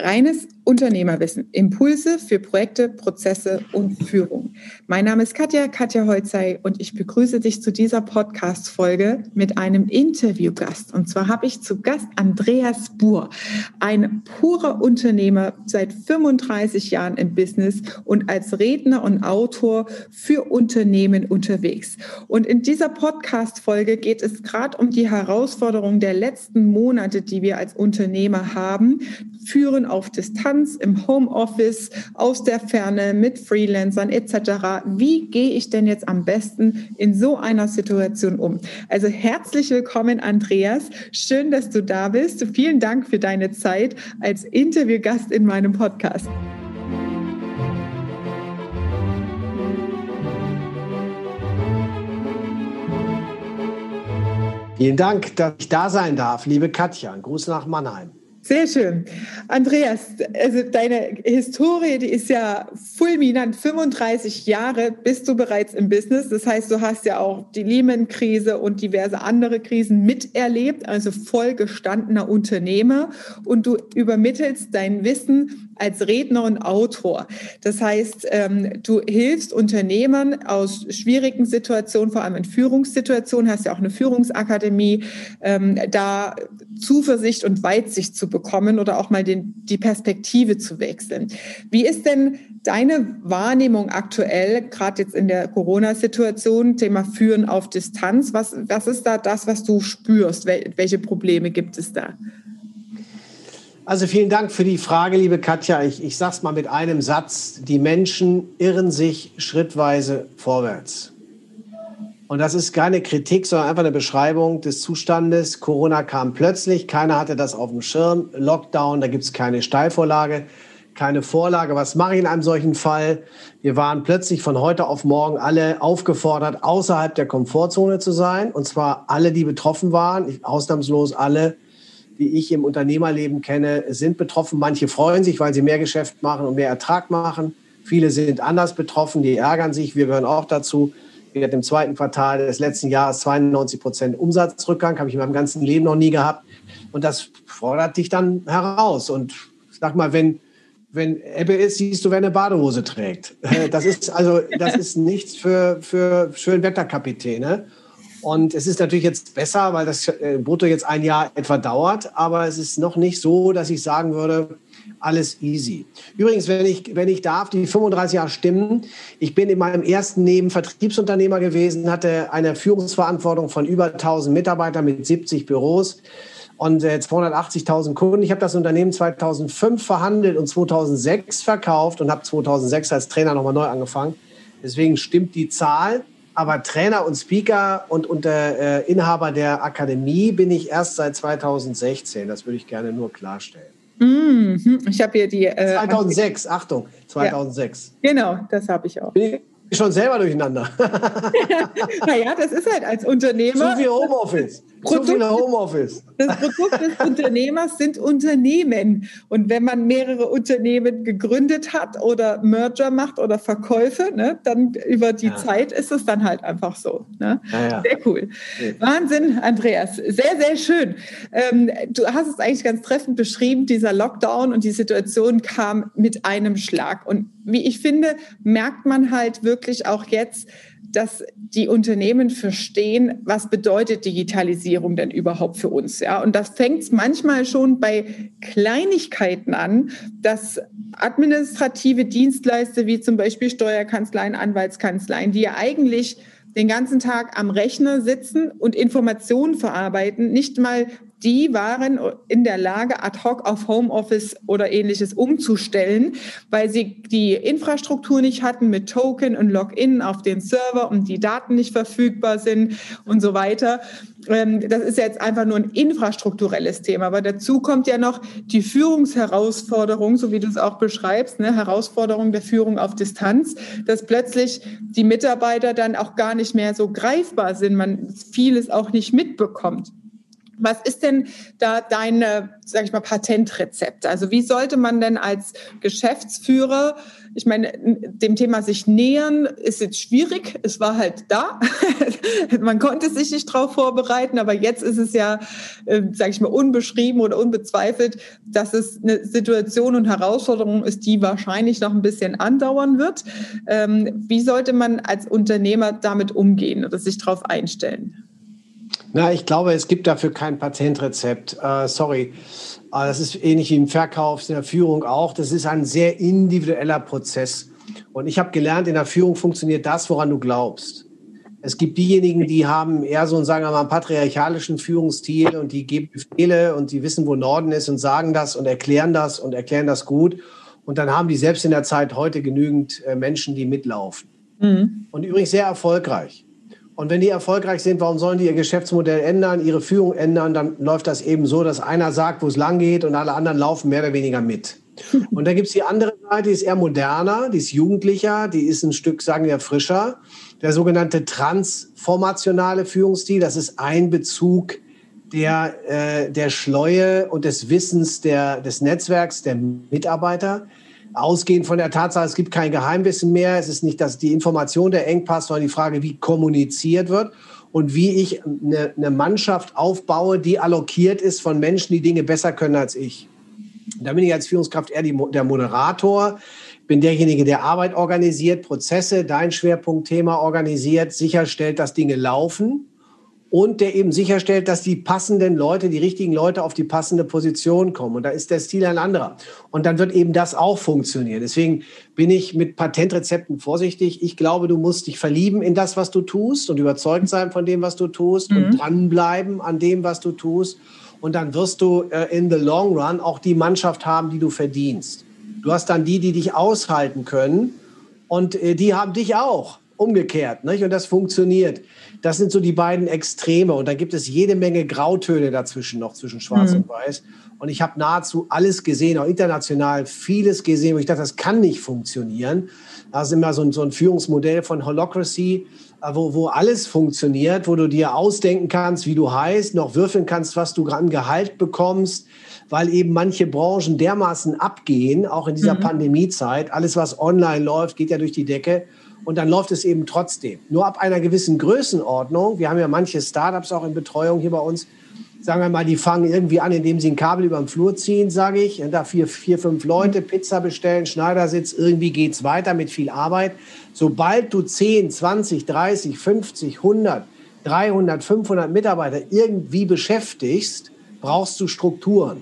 Reines Unternehmerwissen, Impulse für Projekte, Prozesse und Führung. Mein Name ist Katja, Katja Holzei und ich begrüße dich zu dieser Podcast-Folge mit einem Interviewgast. Und zwar habe ich zu Gast Andreas Buhr, ein purer Unternehmer seit 35 Jahren im Business und als Redner und Autor für Unternehmen unterwegs. Und in dieser Podcast-Folge geht es gerade um die Herausforderungen der letzten Monate, die wir als Unternehmer haben, führen auf Distanz, im Homeoffice, aus der Ferne, mit Freelancern etc. Wie gehe ich denn jetzt am besten in so einer Situation um? Also herzlich willkommen, Andreas. Schön, dass du da bist. Vielen Dank für deine Zeit als Interviewgast in meinem Podcast. Vielen Dank, dass ich da sein darf, liebe Katja. Ein Gruß nach Mannheim. Sehr schön. Andreas, also deine Historie, die ist ja fulminant. 35 Jahre bist du bereits im Business. Das heißt, du hast ja auch die Lehman-Krise und diverse andere Krisen miterlebt, also voll gestandener Unternehmer. Und du übermittelst dein Wissen als Redner und Autor. Das heißt, ähm, du hilfst Unternehmern aus schwierigen Situationen, vor allem in Führungssituationen, hast ja auch eine Führungsakademie, ähm, da Zuversicht und Weitsicht zu bekommen oder auch mal den, die Perspektive zu wechseln. Wie ist denn deine Wahrnehmung aktuell, gerade jetzt in der Corona-Situation, Thema Führen auf Distanz? Was, was ist da das, was du spürst? Welche Probleme gibt es da? Also vielen Dank für die Frage, liebe Katja. Ich, ich sage es mal mit einem Satz. Die Menschen irren sich schrittweise vorwärts. Und das ist keine Kritik, sondern einfach eine Beschreibung des Zustandes. Corona kam plötzlich, keiner hatte das auf dem Schirm. Lockdown, da gibt es keine Steilvorlage, keine Vorlage. Was mache ich in einem solchen Fall? Wir waren plötzlich von heute auf morgen alle aufgefordert, außerhalb der Komfortzone zu sein. Und zwar alle, die betroffen waren, ausnahmslos alle, die ich im Unternehmerleben kenne, sind betroffen. Manche freuen sich, weil sie mehr Geschäft machen und mehr Ertrag machen. Viele sind anders betroffen, die ärgern sich. Wir gehören auch dazu. Wir hatten im zweiten Quartal des letzten Jahres 92 Prozent Umsatzrückgang, habe ich in meinem ganzen Leben noch nie gehabt. Und das fordert dich dann heraus. Und sag mal, wenn, wenn Ebbe ist, siehst du, wer eine Badehose trägt. Das ist also, das ist nichts für, für Schönwetterkapitäne. Und es ist natürlich jetzt besser, weil das äh, Brutto jetzt ein Jahr etwa dauert. Aber es ist noch nicht so, dass ich sagen würde, alles easy. Übrigens, wenn ich, wenn ich darf, die 35 Jahre stimmen. Ich bin in meinem ersten Leben Vertriebsunternehmer gewesen, hatte eine Führungsverantwortung von über 1000 Mitarbeitern mit 70 Büros und äh, 280.000 Kunden. Ich habe das Unternehmen 2005 verhandelt und 2006 verkauft und habe 2006 als Trainer nochmal neu angefangen. Deswegen stimmt die Zahl. Aber Trainer und Speaker und unter äh, Inhaber der Akademie bin ich erst seit 2016. Das würde ich gerne nur klarstellen. Mhm. Ich habe hier die. Äh, 2006, Achtung, 2006. Ja, genau, das habe ich auch. Bin schon selber durcheinander. naja, das ist halt als Unternehmer. Zu viel Homeoffice. Produkt, Zu viel Homeoffice. Das Produkt des Unternehmers sind Unternehmen. Und wenn man mehrere Unternehmen gegründet hat oder Merger macht oder Verkäufe, ne, dann über die ja. Zeit ist es dann halt einfach so. Ne? Ja, ja. Sehr cool. Wahnsinn, Andreas. Sehr, sehr schön. Ähm, du hast es eigentlich ganz treffend beschrieben. Dieser Lockdown und die Situation kam mit einem Schlag. Und wie ich finde, merkt man halt wirklich auch jetzt, dass die Unternehmen verstehen, was bedeutet Digitalisierung denn überhaupt für uns. Ja? Und das fängt manchmal schon bei Kleinigkeiten an, dass administrative Dienstleister wie zum Beispiel Steuerkanzleien, Anwaltskanzleien, die ja eigentlich den ganzen Tag am Rechner sitzen und Informationen verarbeiten, nicht mal die waren in der Lage, ad hoc auf Homeoffice oder ähnliches umzustellen, weil sie die Infrastruktur nicht hatten mit Token und Login auf den Server und die Daten nicht verfügbar sind und so weiter. Ähm, das ist jetzt einfach nur ein infrastrukturelles Thema. Aber dazu kommt ja noch die Führungsherausforderung, so wie du es auch beschreibst, ne? Herausforderung der Führung auf Distanz, dass plötzlich die Mitarbeiter dann auch gar nicht mehr so greifbar sind, man vieles auch nicht mitbekommt. Was ist denn da deine, sag ich mal, Patentrezept? Also wie sollte man denn als Geschäftsführer, ich meine, dem Thema sich nähern, ist jetzt schwierig. Es war halt da. man konnte sich nicht darauf vorbereiten, aber jetzt ist es ja, äh, sage ich mal, unbeschrieben oder unbezweifelt, dass es eine Situation und Herausforderung ist, die wahrscheinlich noch ein bisschen andauern wird. Ähm, wie sollte man als Unternehmer damit umgehen oder sich darauf einstellen? Na, ich glaube, es gibt dafür kein Patentrezept. Äh, sorry. Äh, das ist ähnlich wie im Verkauf, in der Führung auch. Das ist ein sehr individueller Prozess. Und ich habe gelernt, in der Führung funktioniert das, woran du glaubst. Es gibt diejenigen, die haben eher so einen, sagen wir mal, einen patriarchalischen Führungsstil und die geben Befehle und die wissen, wo Norden ist und sagen das und erklären das und erklären das gut. Und dann haben die selbst in der Zeit heute genügend äh, Menschen, die mitlaufen. Mhm. Und übrigens sehr erfolgreich. Und wenn die erfolgreich sind, warum sollen die ihr Geschäftsmodell ändern, ihre Führung ändern? Dann läuft das eben so, dass einer sagt, wo es lang geht und alle anderen laufen mehr oder weniger mit. Und da gibt es die andere Seite, die ist eher moderner, die ist jugendlicher, die ist ein Stück, sagen wir, frischer. Der sogenannte transformationale Führungsstil, das ist ein Bezug der, äh, der Schleue und des Wissens der, des Netzwerks der Mitarbeiter ausgehend von der Tatsache, es gibt kein Geheimwissen mehr, es ist nicht dass die Information der Engpass, sondern die Frage, wie kommuniziert wird und wie ich eine, eine Mannschaft aufbaue, die allokiert ist von Menschen, die Dinge besser können als ich. Da bin ich als Führungskraft eher die, der Moderator, bin derjenige, der Arbeit organisiert, Prozesse, dein Schwerpunktthema organisiert, sicherstellt, dass Dinge laufen und der eben sicherstellt, dass die passenden Leute, die richtigen Leute auf die passende Position kommen. Und da ist der Stil ein anderer. Und dann wird eben das auch funktionieren. Deswegen bin ich mit Patentrezepten vorsichtig. Ich glaube, du musst dich verlieben in das, was du tust und überzeugt sein von dem, was du tust mhm. und dranbleiben an dem, was du tust. Und dann wirst du äh, in the long run auch die Mannschaft haben, die du verdienst. Du hast dann die, die dich aushalten können und äh, die haben dich auch umgekehrt. Nicht? Und das funktioniert. Das sind so die beiden Extreme. Und da gibt es jede Menge Grautöne dazwischen noch, zwischen Schwarz mhm. und Weiß. Und ich habe nahezu alles gesehen, auch international vieles gesehen, wo ich dachte, das kann nicht funktionieren. Das ist immer so ein, so ein Führungsmodell von Holocracy, äh, wo, wo alles funktioniert, wo du dir ausdenken kannst, wie du heißt, noch würfeln kannst, was du an Gehalt bekommst, weil eben manche Branchen dermaßen abgehen, auch in dieser mhm. Pandemiezeit. Alles, was online läuft, geht ja durch die Decke und dann läuft es eben trotzdem. Nur ab einer gewissen Größenordnung, wir haben ja manche Startups auch in Betreuung hier bei uns, sagen wir mal, die fangen irgendwie an, indem sie ein Kabel über den Flur ziehen, sage ich, da vier, vier, fünf Leute, Pizza bestellen, Schneidersitz, irgendwie geht es weiter mit viel Arbeit. Sobald du 10, 20, 30, 50, 100, 300, 500 Mitarbeiter irgendwie beschäftigst, brauchst du Strukturen.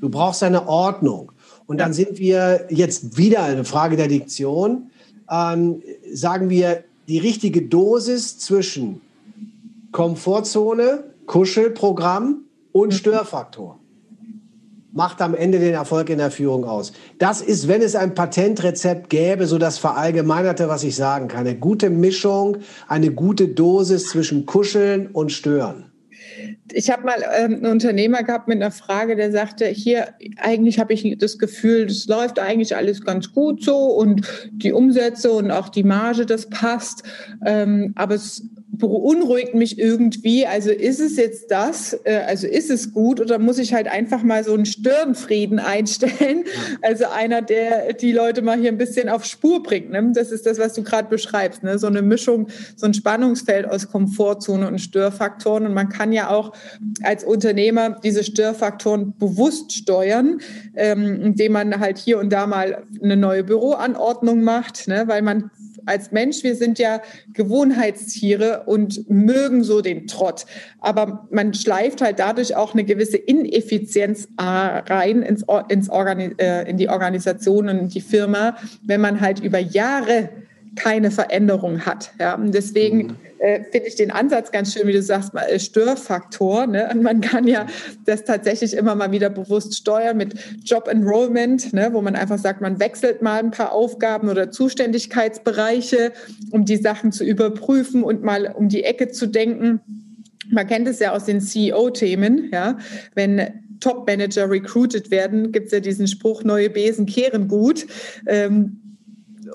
Du brauchst eine Ordnung. Und dann sind wir jetzt wieder eine Frage der Diktion ähm, sagen wir, die richtige Dosis zwischen Komfortzone, Kuschelprogramm und mhm. Störfaktor macht am Ende den Erfolg in der Führung aus. Das ist, wenn es ein Patentrezept gäbe, so das Verallgemeinerte, was ich sagen kann. Eine gute Mischung, eine gute Dosis zwischen Kuscheln und Stören ich habe mal ähm, einen Unternehmer gehabt mit einer Frage, der sagte, hier, eigentlich habe ich das Gefühl, das läuft eigentlich alles ganz gut so und die Umsätze und auch die Marge, das passt. Ähm, aber es beunruhigt mich irgendwie. Also ist es jetzt das? Äh, also ist es gut oder muss ich halt einfach mal so einen Stirnfrieden einstellen? Also einer, der die Leute mal hier ein bisschen auf Spur bringt. Ne? Das ist das, was du gerade beschreibst. Ne? So eine Mischung, so ein Spannungsfeld aus Komfortzone und Störfaktoren. Und man kann ja auch als Unternehmer diese Störfaktoren bewusst steuern, ähm, indem man halt hier und da mal eine neue Büroanordnung macht, ne? weil man als Mensch, wir sind ja Gewohnheitstiere und mögen so den Trott. Aber man schleift halt dadurch auch eine gewisse Ineffizienz rein ins, ins Organi äh, in die Organisation und die Firma, wenn man halt über Jahre keine Veränderung hat. Ja. Und deswegen mhm. äh, finde ich den Ansatz ganz schön, wie du sagst, mal äh, Störfaktor. Ne? Und man kann ja das tatsächlich immer mal wieder bewusst steuern mit Job Enrollment, ne? wo man einfach sagt, man wechselt mal ein paar Aufgaben oder Zuständigkeitsbereiche, um die Sachen zu überprüfen und mal um die Ecke zu denken. Man kennt es ja aus den CEO-Themen, ja, wenn Top-Manager recruited werden, gibt es ja diesen Spruch, neue Besen kehren gut. Ähm,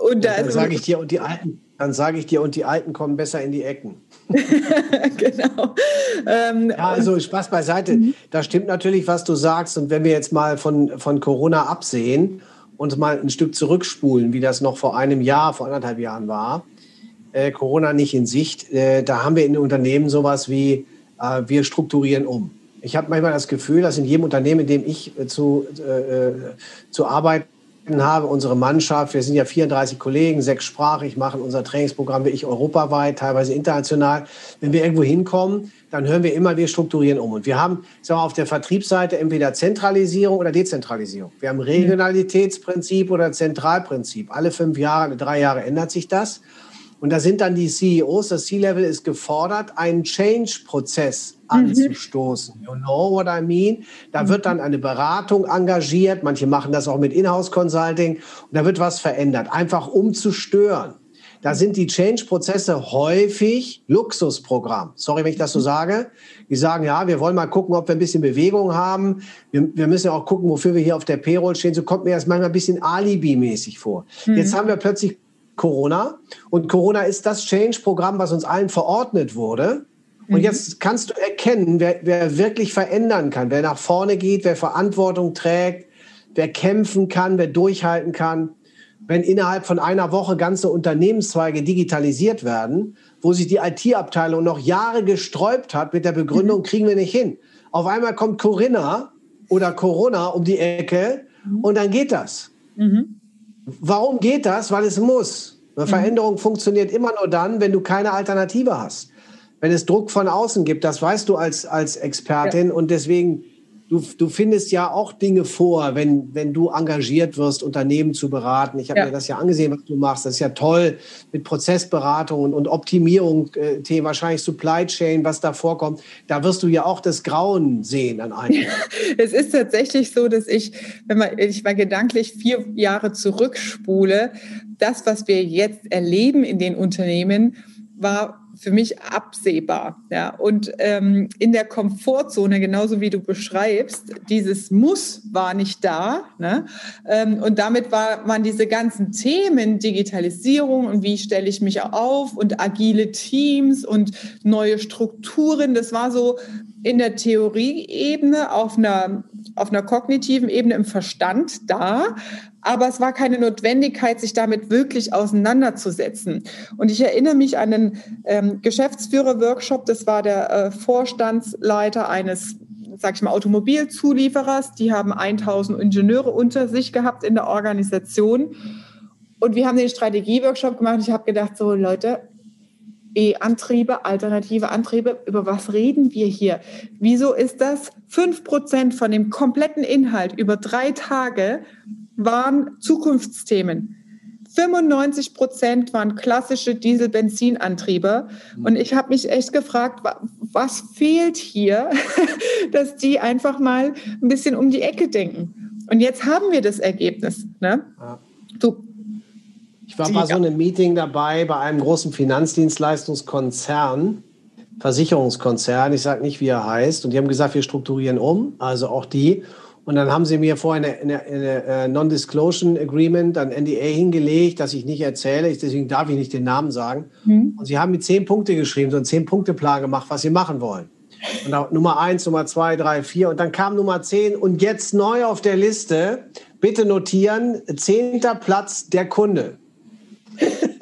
und da ja, sage ich dir, und die alten, dann sage ich dir, und die Alten kommen besser in die Ecken. genau. Ähm, ja, also Spaß beiseite. Mhm. Da stimmt natürlich, was du sagst. Und wenn wir jetzt mal von, von Corona absehen und mal ein Stück zurückspulen, wie das noch vor einem Jahr, vor anderthalb Jahren war, äh, Corona nicht in Sicht, äh, da haben wir in den Unternehmen sowas wie, äh, wir strukturieren um. Ich habe manchmal das Gefühl, dass in jedem Unternehmen, in dem ich äh, zu, äh, äh, zu arbeiten habe, unsere Mannschaft, wir sind ja 34 Kollegen, sechssprachig, machen unser Trainingsprogramm wie ich europaweit, teilweise international. Wenn wir irgendwo hinkommen, dann hören wir immer, wir strukturieren um. Und wir haben sagen wir, auf der Vertriebsseite entweder Zentralisierung oder Dezentralisierung. Wir haben Regionalitätsprinzip oder Zentralprinzip. Alle fünf Jahre, alle drei Jahre ändert sich das. Und da sind dann die CEOs, das C-Level ist gefordert, einen Change-Prozess mhm. anzustoßen. You know what I mean? Da mhm. wird dann eine Beratung engagiert. Manche machen das auch mit Inhouse-Consulting. Und da wird was verändert, einfach um zu stören. Da sind die Change-Prozesse häufig Luxusprogramm. Sorry, wenn ich das so mhm. sage. Die sagen, ja, wir wollen mal gucken, ob wir ein bisschen Bewegung haben. Wir, wir müssen ja auch gucken, wofür wir hier auf der Payroll stehen. So kommt mir das manchmal ein bisschen Alibi-mäßig vor. Mhm. Jetzt haben wir plötzlich Corona. Und Corona ist das Change-Programm, was uns allen verordnet wurde. Und mhm. jetzt kannst du erkennen, wer, wer wirklich verändern kann, wer nach vorne geht, wer Verantwortung trägt, wer kämpfen kann, wer durchhalten kann. Wenn innerhalb von einer Woche ganze Unternehmenszweige digitalisiert werden, wo sich die IT-Abteilung noch Jahre gesträubt hat mit der Begründung, mhm. kriegen wir nicht hin. Auf einmal kommt Corinna oder Corona um die Ecke mhm. und dann geht das. Mhm. Warum geht das? Weil es muss. Eine mhm. Veränderung funktioniert immer nur dann, wenn du keine Alternative hast. Wenn es Druck von außen gibt, das weißt du als, als Expertin ja. und deswegen du, du findest ja auch Dinge vor, wenn, wenn du engagiert wirst, Unternehmen zu beraten. Ich habe ja. mir das ja angesehen, was du machst. Das ist ja toll mit Prozessberatung und, Optimierung, äh, wahrscheinlich Supply Chain, was da vorkommt. Da wirst du ja auch das Grauen sehen an einem. es ist tatsächlich so, dass ich, wenn man, ich mal gedanklich vier Jahre zurückspule, das, was wir jetzt erleben in den Unternehmen, war für mich absehbar. Ja. Und ähm, in der Komfortzone, genauso wie du beschreibst, dieses Muss war nicht da. Ne? Ähm, und damit war, waren diese ganzen Themen, Digitalisierung und wie stelle ich mich auf und agile Teams und neue Strukturen, das war so in der Theorieebene auf einer auf einer kognitiven Ebene im Verstand da, aber es war keine Notwendigkeit, sich damit wirklich auseinanderzusetzen. Und ich erinnere mich an einen ähm, Geschäftsführer-Workshop, das war der äh, Vorstandsleiter eines sag ich mal, Automobilzulieferers. Die haben 1000 Ingenieure unter sich gehabt in der Organisation. Und wir haben den Strategie-Workshop gemacht. Ich habe gedacht, so Leute, E-Antriebe, alternative Antriebe, über was reden wir hier? Wieso ist das? Fünf Prozent von dem kompletten Inhalt über drei Tage waren Zukunftsthemen. 95 Prozent waren klassische Diesel-Benzin-Antriebe. Und ich habe mich echt gefragt, was fehlt hier, dass die einfach mal ein bisschen um die Ecke denken. Und jetzt haben wir das Ergebnis. Ne? Du ich war bei so einem Meeting dabei bei einem großen Finanzdienstleistungskonzern, Versicherungskonzern, ich sage nicht, wie er heißt, und die haben gesagt, wir strukturieren um, also auch die. Und dann haben sie mir vorher eine, eine, eine äh, Non-Disclosure Agreement, ein NDA hingelegt, dass ich nicht erzähle, deswegen darf ich nicht den Namen sagen. Mhm. Und sie haben mir zehn Punkte geschrieben, so einen Zehn-Punkte-Plan gemacht, was sie machen wollen. Und da, Nummer eins, Nummer zwei, drei, vier. Und dann kam Nummer zehn und jetzt neu auf der Liste, bitte notieren, zehnter Platz der Kunde.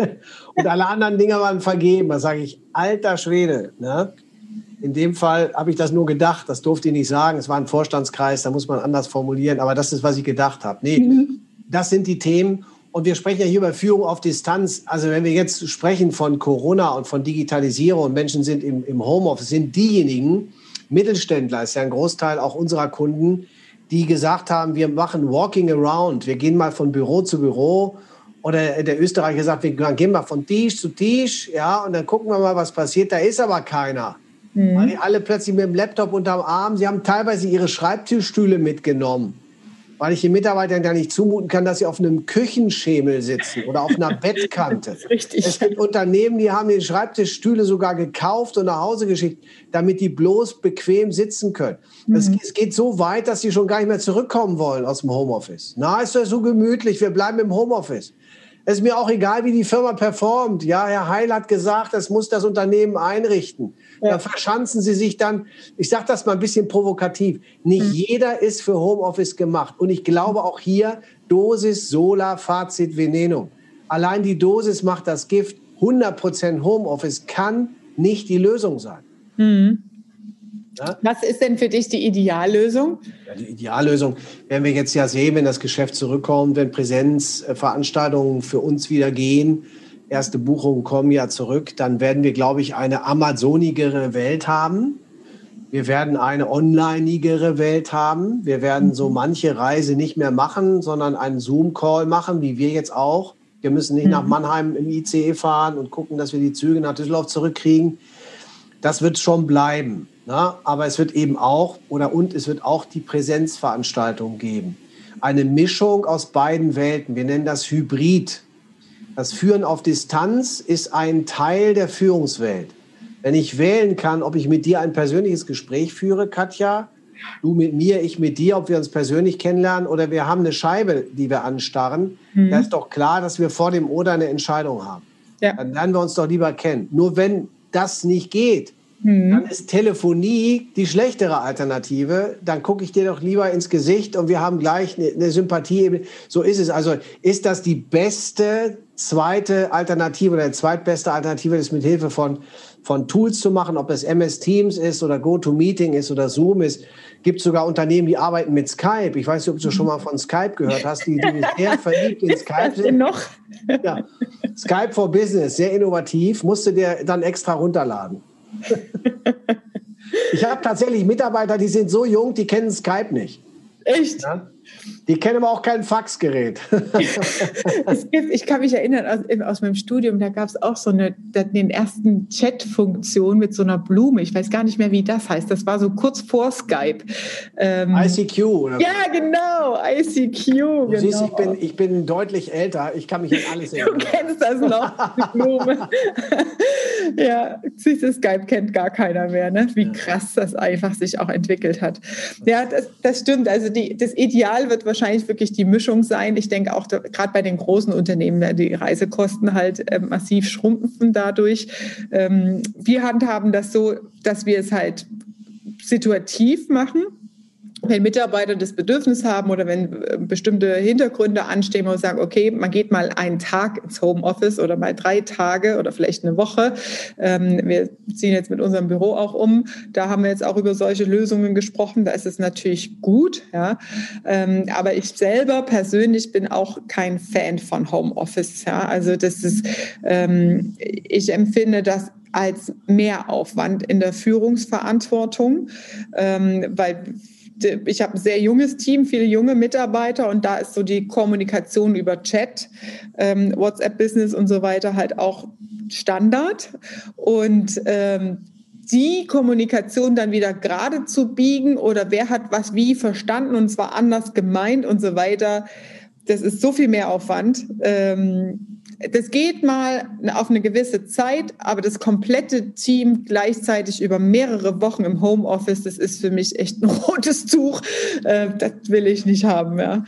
und alle anderen Dinge waren vergeben. Da sage ich, alter Schwede. Ne? In dem Fall habe ich das nur gedacht. Das durfte ich nicht sagen. Es war ein Vorstandskreis, da muss man anders formulieren. Aber das ist, was ich gedacht habe. Nee, mhm. das sind die Themen. Und wir sprechen ja hier über Führung auf Distanz. Also wenn wir jetzt sprechen von Corona und von Digitalisierung und Menschen sind im, im Homeoffice, sind diejenigen, Mittelständler ist ja ein Großteil auch unserer Kunden, die gesagt haben, wir machen Walking Around. Wir gehen mal von Büro zu Büro oder der Österreicher sagt, wir gehen mal von Tisch zu Tisch, ja, und dann gucken wir mal, was passiert. Da ist aber keiner. Mhm. Weil die alle plötzlich mit dem Laptop unterm Arm, sie haben teilweise ihre Schreibtischstühle mitgenommen weil ich den Mitarbeitern ja nicht zumuten kann, dass sie auf einem Küchenschemel sitzen oder auf einer Bettkante. richtig. Es gibt Unternehmen, die haben die Schreibtischstühle sogar gekauft und nach Hause geschickt, damit die bloß bequem sitzen können. Mhm. Es, es, geht so weit, dass sie schon gar nicht mehr zurückkommen wollen aus dem Homeoffice. Na, ist doch so gemütlich, wir bleiben im Homeoffice. Es ist mir auch egal, wie die Firma performt. Ja, Herr Heil hat gesagt, das muss das Unternehmen einrichten. Ja. Da verschanzen Sie sich dann, ich sage das mal ein bisschen provokativ, nicht mhm. jeder ist für Homeoffice gemacht. Und ich glaube auch hier, Dosis, Sola, Fazit, Venenum. Allein die Dosis macht das Gift. 100% Homeoffice kann nicht die Lösung sein. Mhm. Ja? Was ist denn für dich die Ideallösung? Ja, die Ideallösung werden wir jetzt ja sehen, wenn das Geschäft zurückkommt, wenn Präsenzveranstaltungen für uns wieder gehen. Erste Buchungen kommen ja zurück. Dann werden wir, glaube ich, eine amazonigere Welt haben. Wir werden eine onlineigere Welt haben. Wir werden so mhm. manche Reise nicht mehr machen, sondern einen Zoom-Call machen, wie wir jetzt auch. Wir müssen nicht nach mhm. Mannheim im ICE fahren und gucken, dass wir die Züge nach Düsseldorf zurückkriegen. Das wird schon bleiben. Na, aber es wird eben auch, oder und es wird auch die Präsenzveranstaltung geben. Eine Mischung aus beiden Welten. Wir nennen das Hybrid. Das Führen auf Distanz ist ein Teil der Führungswelt. Wenn ich wählen kann, ob ich mit dir ein persönliches Gespräch führe, Katja, du mit mir, ich mit dir, ob wir uns persönlich kennenlernen oder wir haben eine Scheibe, die wir anstarren, mhm. da ist doch klar, dass wir vor dem Oder eine Entscheidung haben. Ja. Dann lernen wir uns doch lieber kennen. Nur wenn das nicht geht, Mhm. Dann ist Telefonie die schlechtere Alternative. Dann gucke ich dir doch lieber ins Gesicht und wir haben gleich eine, eine Sympathie. So ist es. Also ist das die beste zweite Alternative oder die zweitbeste Alternative, das mit Hilfe von, von Tools zu machen, ob es MS Teams ist oder GoToMeeting ist oder Zoom ist. Gibt sogar Unternehmen, die arbeiten mit Skype. Ich weiß nicht, ob du schon mal von Skype gehört hast, die, die sehr verliebt in Skype sind. noch? Ja. Skype for Business, sehr innovativ, musste dir dann extra runterladen. Ich habe tatsächlich Mitarbeiter, die sind so jung, die kennen Skype nicht. Echt? Ja? Die kennen aber auch kein Faxgerät. gibt, ich kann mich erinnern, aus, aus meinem Studium, da gab es auch so eine, den ersten Chat-Funktion mit so einer Blume. Ich weiß gar nicht mehr, wie das heißt. Das war so kurz vor Skype. Ähm, ICQ, oder? Ja, genau, ICQ. Du genau. siehst, ich bin, ich bin deutlich älter. Ich kann mich an alles erinnern. Du kennst das noch, die Blume. ja, siehst du, Skype kennt gar keiner mehr, ne? wie krass das einfach sich auch entwickelt hat. Ja, das, das stimmt. Also die, das Ideal wird wahrscheinlich wirklich die Mischung sein. Ich denke auch gerade bei den großen Unternehmen werden die Reisekosten halt äh, massiv schrumpfen dadurch. Ähm, wir handhaben das so, dass wir es halt situativ machen wenn Mitarbeiter das Bedürfnis haben oder wenn äh, bestimmte Hintergründe anstehen, wir sagen, okay, man geht mal einen Tag ins Homeoffice oder mal drei Tage oder vielleicht eine Woche. Ähm, wir ziehen jetzt mit unserem Büro auch um. Da haben wir jetzt auch über solche Lösungen gesprochen. Da ist es natürlich gut. Ja. Ähm, aber ich selber persönlich bin auch kein Fan von Homeoffice. Ja. Also das ist, ähm, ich empfinde das als Mehraufwand in der Führungsverantwortung, weil ich habe ein sehr junges Team, viele junge Mitarbeiter und da ist so die Kommunikation über Chat, ähm, WhatsApp-Business und so weiter halt auch Standard. Und ähm, die Kommunikation dann wieder gerade zu biegen oder wer hat was wie verstanden und zwar anders gemeint und so weiter, das ist so viel mehr Aufwand. Ähm, das geht mal auf eine gewisse Zeit, aber das komplette Team gleichzeitig über mehrere Wochen im Homeoffice, das ist für mich echt ein rotes Tuch. Äh, das will ich nicht haben. Ja.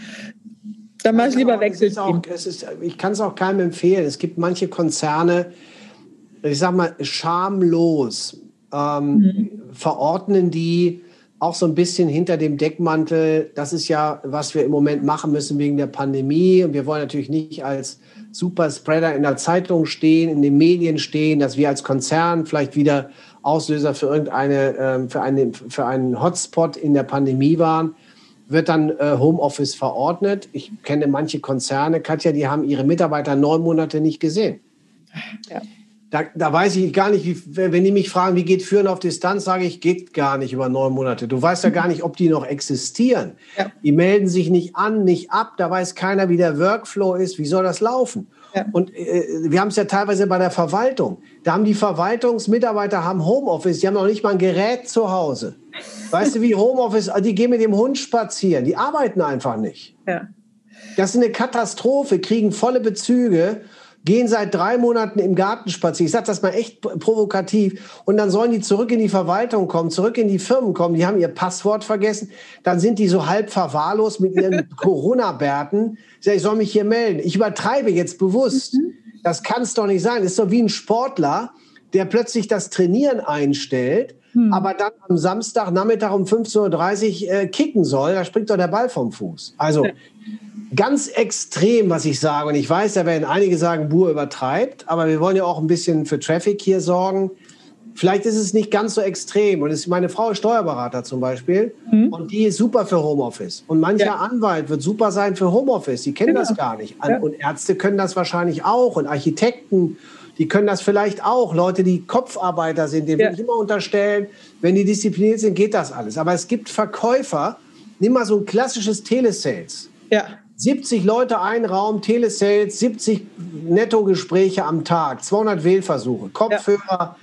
Da mache ich lieber Wechselteam. ich kann es auch keinem empfehlen. Es gibt manche Konzerne, ich sage mal, schamlos ähm, mhm. verordnen die auch so ein bisschen hinter dem Deckmantel, das ist ja, was wir im Moment machen müssen wegen der Pandemie. Und wir wollen natürlich nicht als Superspreader in der Zeitung stehen, in den Medien stehen, dass wir als Konzern vielleicht wieder Auslöser für irgendeine, ähm, für, eine, für einen Hotspot in der Pandemie waren, wird dann äh, Homeoffice verordnet. Ich kenne manche Konzerne, Katja, die haben ihre Mitarbeiter neun Monate nicht gesehen. Ja. Da, da, weiß ich gar nicht, wie, wenn die mich fragen, wie geht Führen auf Distanz, sage ich, geht gar nicht über neun Monate. Du weißt ja gar nicht, ob die noch existieren. Ja. Die melden sich nicht an, nicht ab. Da weiß keiner, wie der Workflow ist. Wie soll das laufen? Ja. Und äh, wir haben es ja teilweise bei der Verwaltung. Da haben die Verwaltungsmitarbeiter haben Homeoffice. Die haben noch nicht mal ein Gerät zu Hause. Weißt du, wie Homeoffice? Die gehen mit dem Hund spazieren. Die arbeiten einfach nicht. Ja. Das ist eine Katastrophe. Kriegen volle Bezüge gehen seit drei Monaten im Garten spazieren. Ich sage das mal echt provokativ. Und dann sollen die zurück in die Verwaltung kommen, zurück in die Firmen kommen. Die haben ihr Passwort vergessen. Dann sind die so halb verwahrlost mit ihren Corona-Bärten. Ich, sag, ich soll mich hier melden. Ich übertreibe jetzt bewusst. Mhm. Das kann es doch nicht sein. Das ist doch wie ein Sportler, der plötzlich das Trainieren einstellt, hm. aber dann am Samstagnachmittag um 15.30 Uhr äh, kicken soll. Da springt doch der Ball vom Fuß. Also ganz extrem, was ich sage. Und ich weiß, da werden einige sagen, Bur übertreibt, aber wir wollen ja auch ein bisschen für Traffic hier sorgen. Vielleicht ist es nicht ganz so extrem. Und ist, meine Frau ist Steuerberater zum Beispiel mhm. und die ist super für Homeoffice. Und mancher ja. Anwalt wird super sein für Homeoffice. Die kennen genau. das gar nicht. Ja. Und Ärzte können das wahrscheinlich auch und Architekten. Die können das vielleicht auch. Leute, die Kopfarbeiter sind, denen ja. will ich immer unterstellen, wenn die diszipliniert sind, geht das alles. Aber es gibt Verkäufer, nimm mal so ein klassisches Telesales. Ja. 70 Leute ein Raum, Telesales, 70 Nettogespräche am Tag, 200 Wählversuche, Kopfhörer. Ja.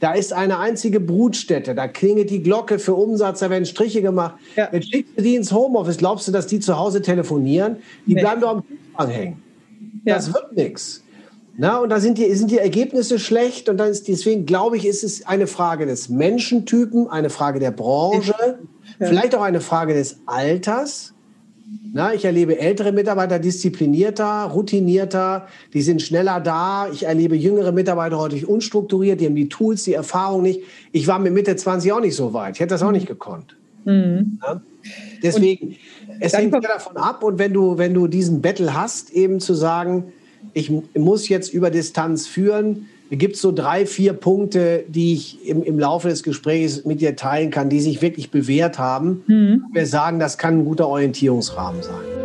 Da ist eine einzige Brutstätte, da klingelt die Glocke für Umsatz, da werden Striche gemacht. Ja. Jetzt schickst du die ins Homeoffice, glaubst du, dass die zu Hause telefonieren? Die nee. bleiben doch am Kühlschrank hängen. Ja. Das wird nichts. Na, und da sind die, sind die Ergebnisse schlecht und dann ist, deswegen glaube ich, ist es eine Frage des Menschentypen, eine Frage der Branche, ja. vielleicht auch eine Frage des Alters. Na, ich erlebe ältere Mitarbeiter disziplinierter, routinierter, die sind schneller da. Ich erlebe jüngere Mitarbeiter häufig unstrukturiert, die haben die Tools, die Erfahrung nicht. Ich war mit Mitte 20 auch nicht so weit. Ich hätte das auch nicht gekonnt. Mhm. Deswegen, und es hängt ja davon ab. Und wenn du, wenn du diesen Battle hast, eben zu sagen, ich muss jetzt über Distanz führen, gibt es so drei, vier Punkte, die ich im, im Laufe des Gesprächs mit dir teilen kann, die sich wirklich bewährt haben. Mhm. Wir sagen, das kann ein guter Orientierungsrahmen sein.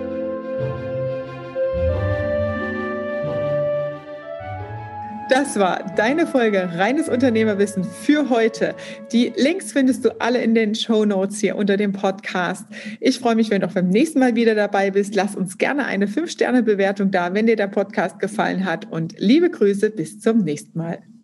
Das war deine Folge Reines Unternehmerwissen für heute. Die Links findest du alle in den Show Notes hier unter dem Podcast. Ich freue mich, wenn du auch beim nächsten Mal wieder dabei bist. Lass uns gerne eine 5-Sterne-Bewertung da, wenn dir der Podcast gefallen hat. Und liebe Grüße, bis zum nächsten Mal.